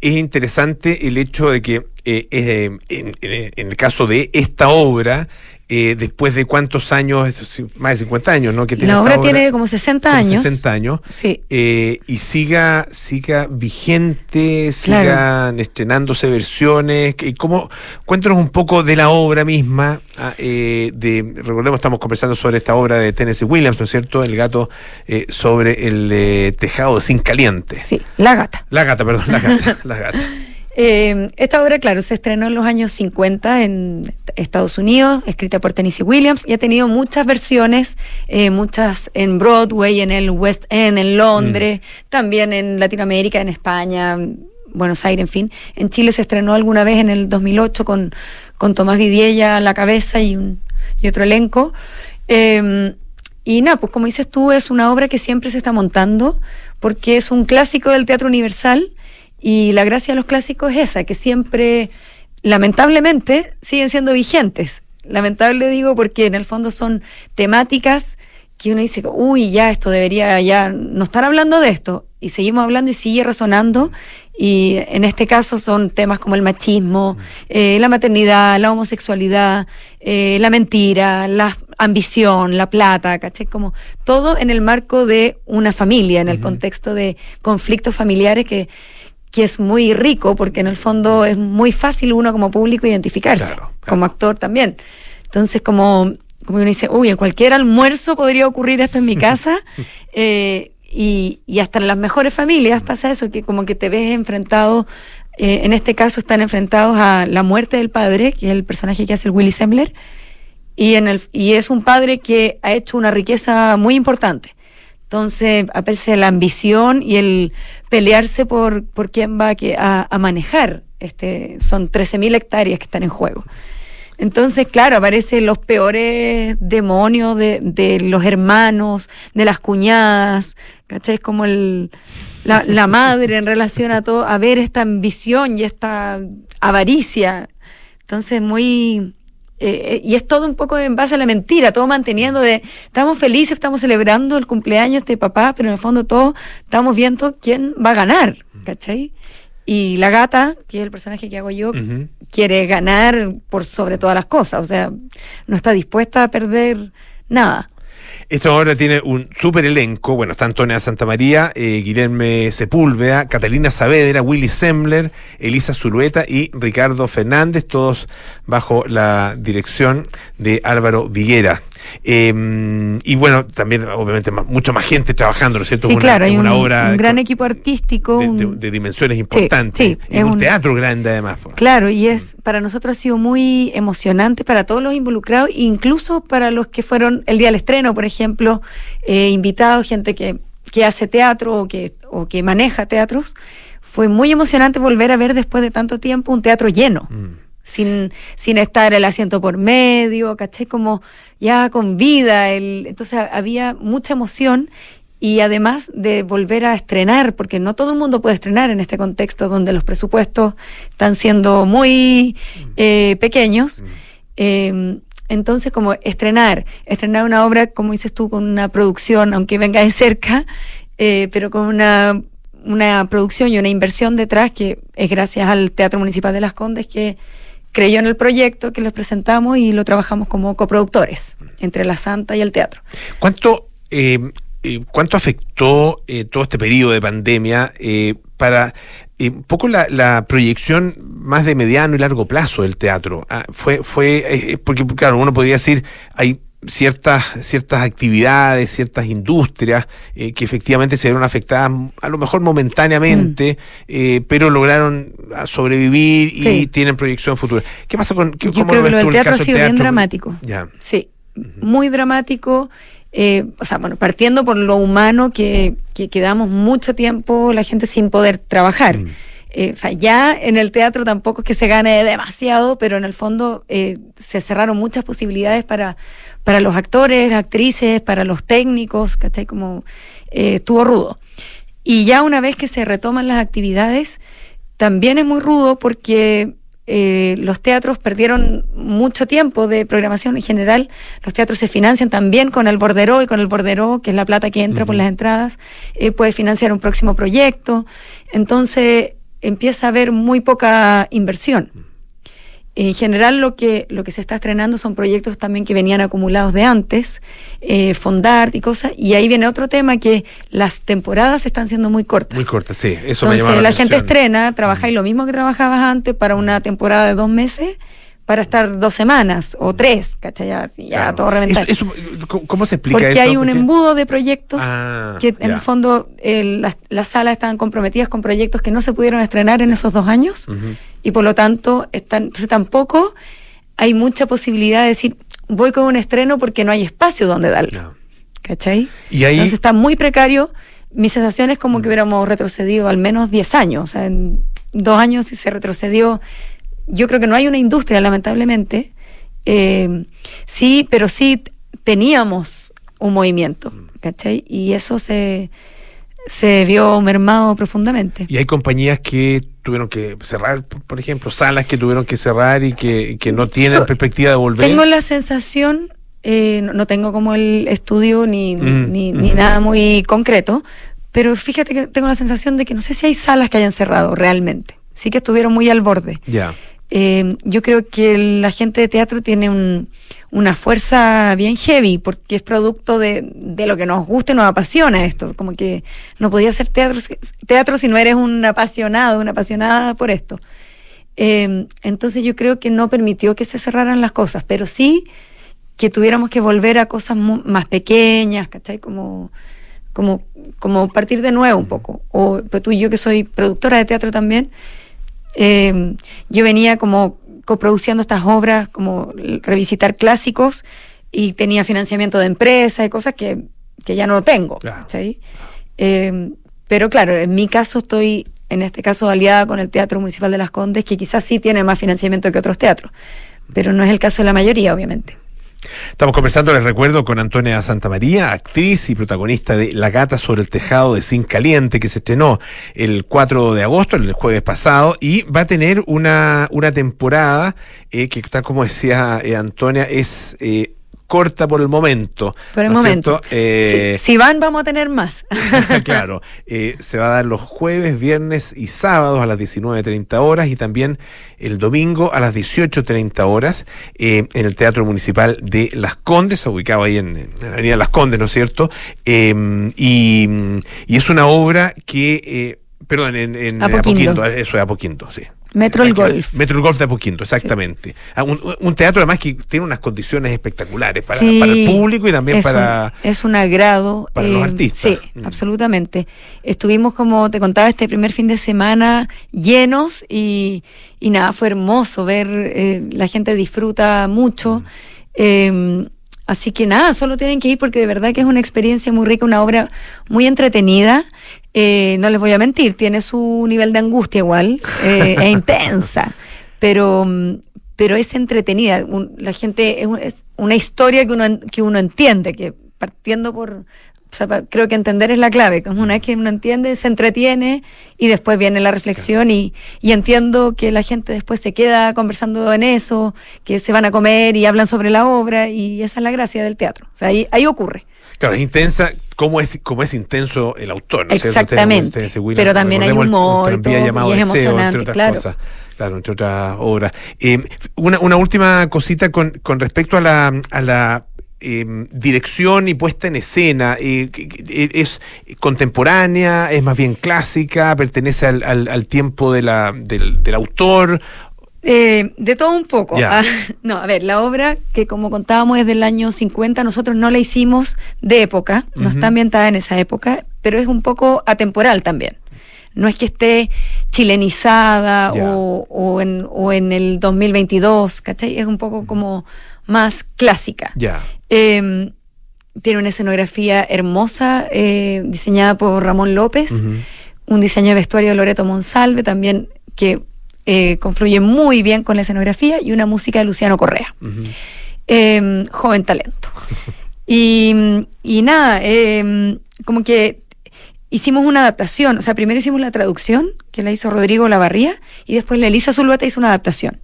es interesante el hecho de que eh, eh, en, en- en el caso de esta obra, eh, después de cuántos años, más de 50 años, ¿no? Que tiene La obra tiene como 60 como años. 60 años. Sí. eh, y siga, siga vigente, sigan estrenándose versiones. Y cómo, cuéntanos un poco de la obra misma. ah, eh, de, recordemos, estamos conversando sobre esta obra de Tennessee Williams, ¿no es cierto? El gato eh, sobre el eh, tejado de zinc caliente. Sí, La Gata. La gata, perdón, la gata. la gata. Eh, esta obra, claro, se estrenó en los años 50 en Estados Unidos, escrita por Tennessee Williams, y ha tenido muchas versiones, eh, muchas en Broadway, en el West End, en Londres, también en Latinoamérica, en España, Buenos Aires, en fin. En Chile se estrenó alguna vez en el 2008 con, con Tomás Vidiella a la cabeza y, un, y otro elenco. Eh, y nada, pues como dices tú, es una obra que siempre se está montando, porque es un clásico del teatro universal, y la gracia de los clásicos es esa, que siempre, lamentablemente, siguen siendo vigentes. Lamentable digo porque en el fondo son temáticas que uno dice, uy, ya esto debería ya no estar hablando de esto. Y seguimos hablando y sigue resonando. Y en este caso son temas como el machismo, eh, la maternidad, la homosexualidad, eh, la mentira, la ambición, la plata, ¿caché? Como todo en el marco de una familia, en el contexto de conflictos familiares que, que es muy rico, porque en el fondo es muy fácil uno como público identificarse, como actor también. Entonces, como, como uno dice, uy, en cualquier almuerzo podría ocurrir esto en mi casa, eh, y, y hasta en las mejores familias pasa eso, que como que te ves enfrentado, eh, en este caso están enfrentados a la muerte del padre, que es el personaje que hace el Willy Sembler, y, en el, y es un padre que ha hecho una riqueza muy importante. Entonces aparece la ambición y el pelearse por, por quién va a, a, a manejar. Este, son 13.000 hectáreas que están en juego. Entonces, claro, aparecen los peores demonios de, de los hermanos, de las cuñadas, ¿cachai? Como el, la, la madre en relación a todo, a ver esta ambición y esta avaricia. Entonces, muy, eh, y es todo un poco en base a la mentira, todo manteniendo de, estamos felices, estamos celebrando el cumpleaños de papá, pero en el fondo todos estamos viendo quién va a ganar, ¿cachai? Y la gata, que es el personaje que hago yo, quiere ganar por sobre todas las cosas, o sea, no está dispuesta a perder nada. Esta obra tiene un súper elenco. Bueno, está Antonia Santamaría, eh, Guillermo Sepúlveda, Catalina Saavedra, Willy Sembler, Elisa Zulueta y Ricardo Fernández, todos bajo la dirección de Álvaro Viguera. Eh, y bueno, también obviamente mucho más gente trabajando, ¿no es cierto? Sí, claro, hay una un, obra un gran equipo artístico. De, de, de dimensiones importantes. Sí, y es un, un, teatro grande además. Claro, y es para nosotros ha sido muy emocionante para todos los involucrados, incluso para los que fueron el día del estreno, por ejemplo, eh, invitados, gente que, que hace teatro o que, o que maneja teatros. Fue muy emocionante volver a ver después de tanto tiempo un teatro lleno. Mm sin, sin estar el asiento por medio, ¿cachai? Como ya con vida. El, entonces había mucha emoción y además de volver a estrenar, porque no todo el mundo puede estrenar en este contexto donde los presupuestos están siendo muy eh, pequeños. Eh, entonces, como estrenar, estrenar una obra, como dices tú, con una producción, aunque venga de cerca, eh, pero con una, una producción y una inversión detrás, que es gracias al Teatro Municipal de Las Condes, que creyó en el proyecto que les presentamos y lo trabajamos como coproductores entre la Santa y el teatro. ¿Cuánto, eh, eh, ¿cuánto afectó eh, todo este periodo de pandemia eh, para un poco la, proyección más de mediano y largo plazo del teatro? Ah, fue, fue porque claro, uno podría decir, hay ciertas, ciertas actividades, ciertas industrias eh, que efectivamente se vieron afectadas a lo mejor momentáneamente, mm. eh, pero lograron sobrevivir y sí. tienen proyección futura. ¿Qué pasa con qué, Yo creo que lo del teatro ha sido teatro? bien dramático. Ya. Sí, uh -huh. muy dramático. Eh, o sea, bueno, partiendo por lo humano que, que, quedamos mucho tiempo la gente sin poder trabajar. Mm. Eh, o sea, ya en el teatro tampoco es que se gane demasiado, pero en el fondo eh, se cerraron muchas posibilidades para, para los actores, actrices, para los técnicos, ¿cachai? Como eh, estuvo rudo. Y ya una vez que se retoman las actividades, también es muy rudo porque eh, los teatros perdieron mucho tiempo de programación en general. Los teatros se financian también con el borderó y con el borderó, que es la plata que entra uh -huh. por las entradas, eh, puede financiar un próximo proyecto. Entonces empieza a haber muy poca inversión. En general lo que, lo que se está estrenando son proyectos también que venían acumulados de antes, eh, Fondart y cosas, y ahí viene otro tema que las temporadas están siendo muy cortas. Muy cortas, sí, eso Entonces me la, la gente estrena, trabajáis mm. lo mismo que trabajabas antes para una temporada de dos meses, para estar dos semanas o tres, ¿cachai? Ya, ya claro. todo reventar. Eso, eso, ¿Cómo se explica Porque eso? hay un embudo de proyectos ah, que en ya. el fondo el, las, las, salas estaban comprometidas con proyectos que no se pudieron estrenar en esos dos años uh -huh. y por lo tanto están, entonces tampoco hay mucha posibilidad de decir voy con un estreno porque no hay espacio donde darlo. No. ¿Cachai? Y ahí... Entonces está muy precario. Mi sensación es como uh -huh. que hubiéramos retrocedido al menos 10 años. O sea, en dos años se retrocedió yo creo que no hay una industria, lamentablemente. Eh, sí, pero sí teníamos un movimiento, ¿cachai? Y eso se, se vio mermado profundamente. Y hay compañías que tuvieron que cerrar, por ejemplo, salas que tuvieron que cerrar y que, que no tienen perspectiva de volver. Tengo la sensación, eh, no, no, tengo como el estudio ni, mm, ni, mm. ni nada muy concreto, pero fíjate que tengo la sensación de que no sé si hay salas que hayan cerrado realmente. Sí que estuvieron muy al borde. Ya. Yeah. Eh, yo creo que la gente de teatro tiene un, una fuerza bien heavy porque es producto de, lo que nos gusta y nos apasiona esto. Como que no podía hacer teatro, teatro si no eres un apasionado, una apasionada por esto. Eh, entonces yo creo que no permitió que se cerraran las cosas, pero sí que tuviéramos que volver a cosas más pequeñas, ¿cachai? Como, como, como partir de nuevo un poco. O pues tú y yo que soy productora de teatro también, eh, yo venía como coproduciendo estas obras, como revisitar clásicos, y tenía financiamiento de empresas y cosas que, que ya no tengo. Claro. Eh, pero claro, en mi caso estoy, en este caso, aliada con el Teatro Municipal de Las Condes, que quizás sí tiene más financiamiento que otros teatros, pero no es el caso de la mayoría, obviamente. Estamos conversando, les recuerdo, con Antonia Santamaría, actriz y protagonista de La gata sobre el tejado de Zinc Caliente, que se estrenó el 4 de agosto, el jueves pasado, y va a tener una, una temporada eh, que, tal como decía eh, Antonia, es... Eh, corta por el momento. Por el ¿no es momento. Eh, Si van, vamos a tener más. claro, eh, se va a dar los jueves, viernes y sábados a las 19.30 horas y también el domingo a las 18.30 horas eh, en el Teatro Municipal de Las Condes, ubicado ahí en, en la Avenida Las Condes, ¿no es cierto? Eh, y, y es una obra que, perdón, en, en Apoquindo. Apoquindo, eso es Apoquindo, sí. Metro el Golf. Metro el Golf de Apoquindo, exactamente. Ah, Un, un teatro además que tiene unas condiciones espectaculares para, Sí, para el público y también es para... Un, es un agrado. para los artistas. Sí, absolutamente. Estuvimos, como te contaba, este primer fin de semana llenos y, y nada, fue hermoso ver, eh, la gente disfruta mucho. Eh, así que nada, solo tienen que ir porque de verdad que es una experiencia muy rica, una obra muy entretenida. Eh, no les voy a mentir, tiene su nivel de angustia igual, eh, e intensa, pero, mm, pero es entretenida. Un- la gente, es, un- es una historia que uno, que uno entiende, que partiendo por, o sea, pa- creo que entender es la clave, que una vez que uno entiende, se entretiene y después viene la reflexión y, y entiendo que la gente después se queda conversando en eso, que se van a comer y hablan sobre la obra y esa es la gracia del teatro. O sea, ahí, ahí ocurre. Claro, es intensa, como es, como es intenso el autor. Exactamente. Pero también hay humor y un todo, llamado y es Deseo, entre emocionante, otras claro. cosas. Claro, entre otras obras. Eh, una, una última cosita con, con respecto a la, a la eh, dirección y puesta en escena. eh, que- ¿Es contemporánea? ¿Es más bien clásica? ¿Pertenece al, al- al tiempo de la, del, del autor? Eh, de todo un poco. Ah, no, a ver, la obra que como contábamos es del año 50, nosotros no la hicimos de época, no está ambientada en esa época, pero es un poco atemporal también. No es que esté chilenizada o, o en, o en el 2022, ¿cachai? Es un poco como más clásica. Eh, tiene una escenografía hermosa eh, diseñada por Ramón López, un diseño de vestuario de Loreto Monsalve también que eh, confluye muy bien con la escenografía y una música de Luciano Correa. Eh, joven talento. Y, y nada, eh, como que hicimos una adaptación, o sea, primero hicimos la traducción, que la hizo Rodrigo Lavarría, y después la Elisa Zulueta hizo una adaptación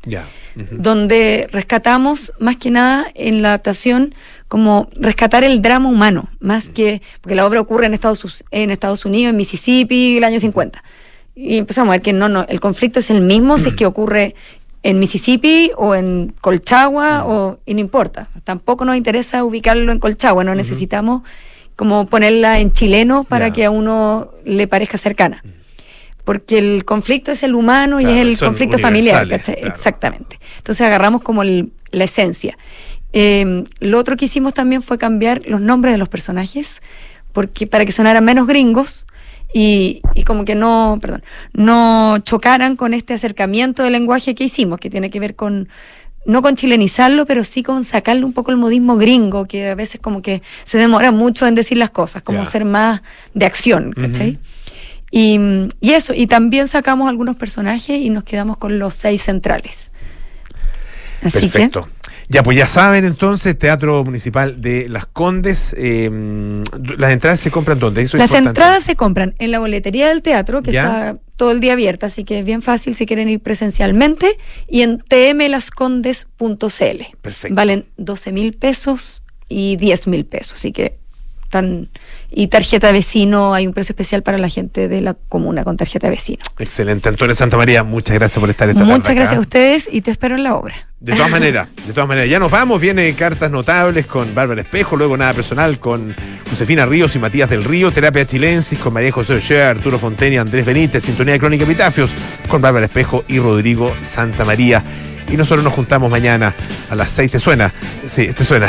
donde rescatamos más que nada en la adaptación como rescatar el drama humano, más que, porque la obra ocurre en Estados, en Estados Unidos, en Mississippi, el año 50. Y empezamos a ver que no, no, el conflicto es el mismo si es que ocurre en Mississippi o en Colchagua o, y no importa. Tampoco nos interesa ubicarlo en Colchagua, no necesitamos como ponerla en chileno para que a uno le parezca cercana. Porque el conflicto es el humano y es el conflicto familiar. claro. Exactamente. Entonces agarramos como el- la esencia. Eh, lo otro que hicimos también fue cambiar los nombres de los personajes porque para que sonaran menos gringos y, y como que no, perdón, no chocaran con este acercamiento del lenguaje que hicimos, que tiene que ver con no con chilenizarlo, pero sí con sacarle un poco el modismo gringo, que a veces como que se demora mucho en decir las cosas, como ser más de acción, ¿cachai? Y, y eso, y también sacamos algunos personajes y nos quedamos con los seis centrales. Así Perfecto. Ya, pues ya saben entonces, Teatro Municipal de Las Condes, eh, las entradas se compran dónde, eso es las entradas se compran en la boletería del teatro, que Ya. está todo el día abierta, así que es bien fácil si quieren ir presencialmente, y en tmlascondes.cl. Perfecto. Valen 12 mil pesos y 10 mil pesos, así que Y tarjeta vecino, hay un precio especial para la gente de la comuna con tarjeta vecino. Excelente. Antonio Santa María, muchas gracias por estar esta Muchas tarde acá. gracias a ustedes y te espero en la obra. De todas maneras, de todas maneras, ya nos vamos, viene cartas notables con Bárbara Espejo, luego nada personal con Josefina Ríos y Matías del Río, terapia chilensis con María José Ochoa, Arturo Fontaine y Andrés Benítez, sintonía de crónica Epitafios con Bárbara Espejo y Rodrigo Santa María. Y nosotros nos juntamos mañana a las 6, ¿te suena? Sí, te suena.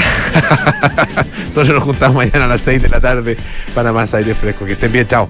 nosotros nos juntamos mañana a las 6 de la tarde para más aire fresco. Que estén bien, chao.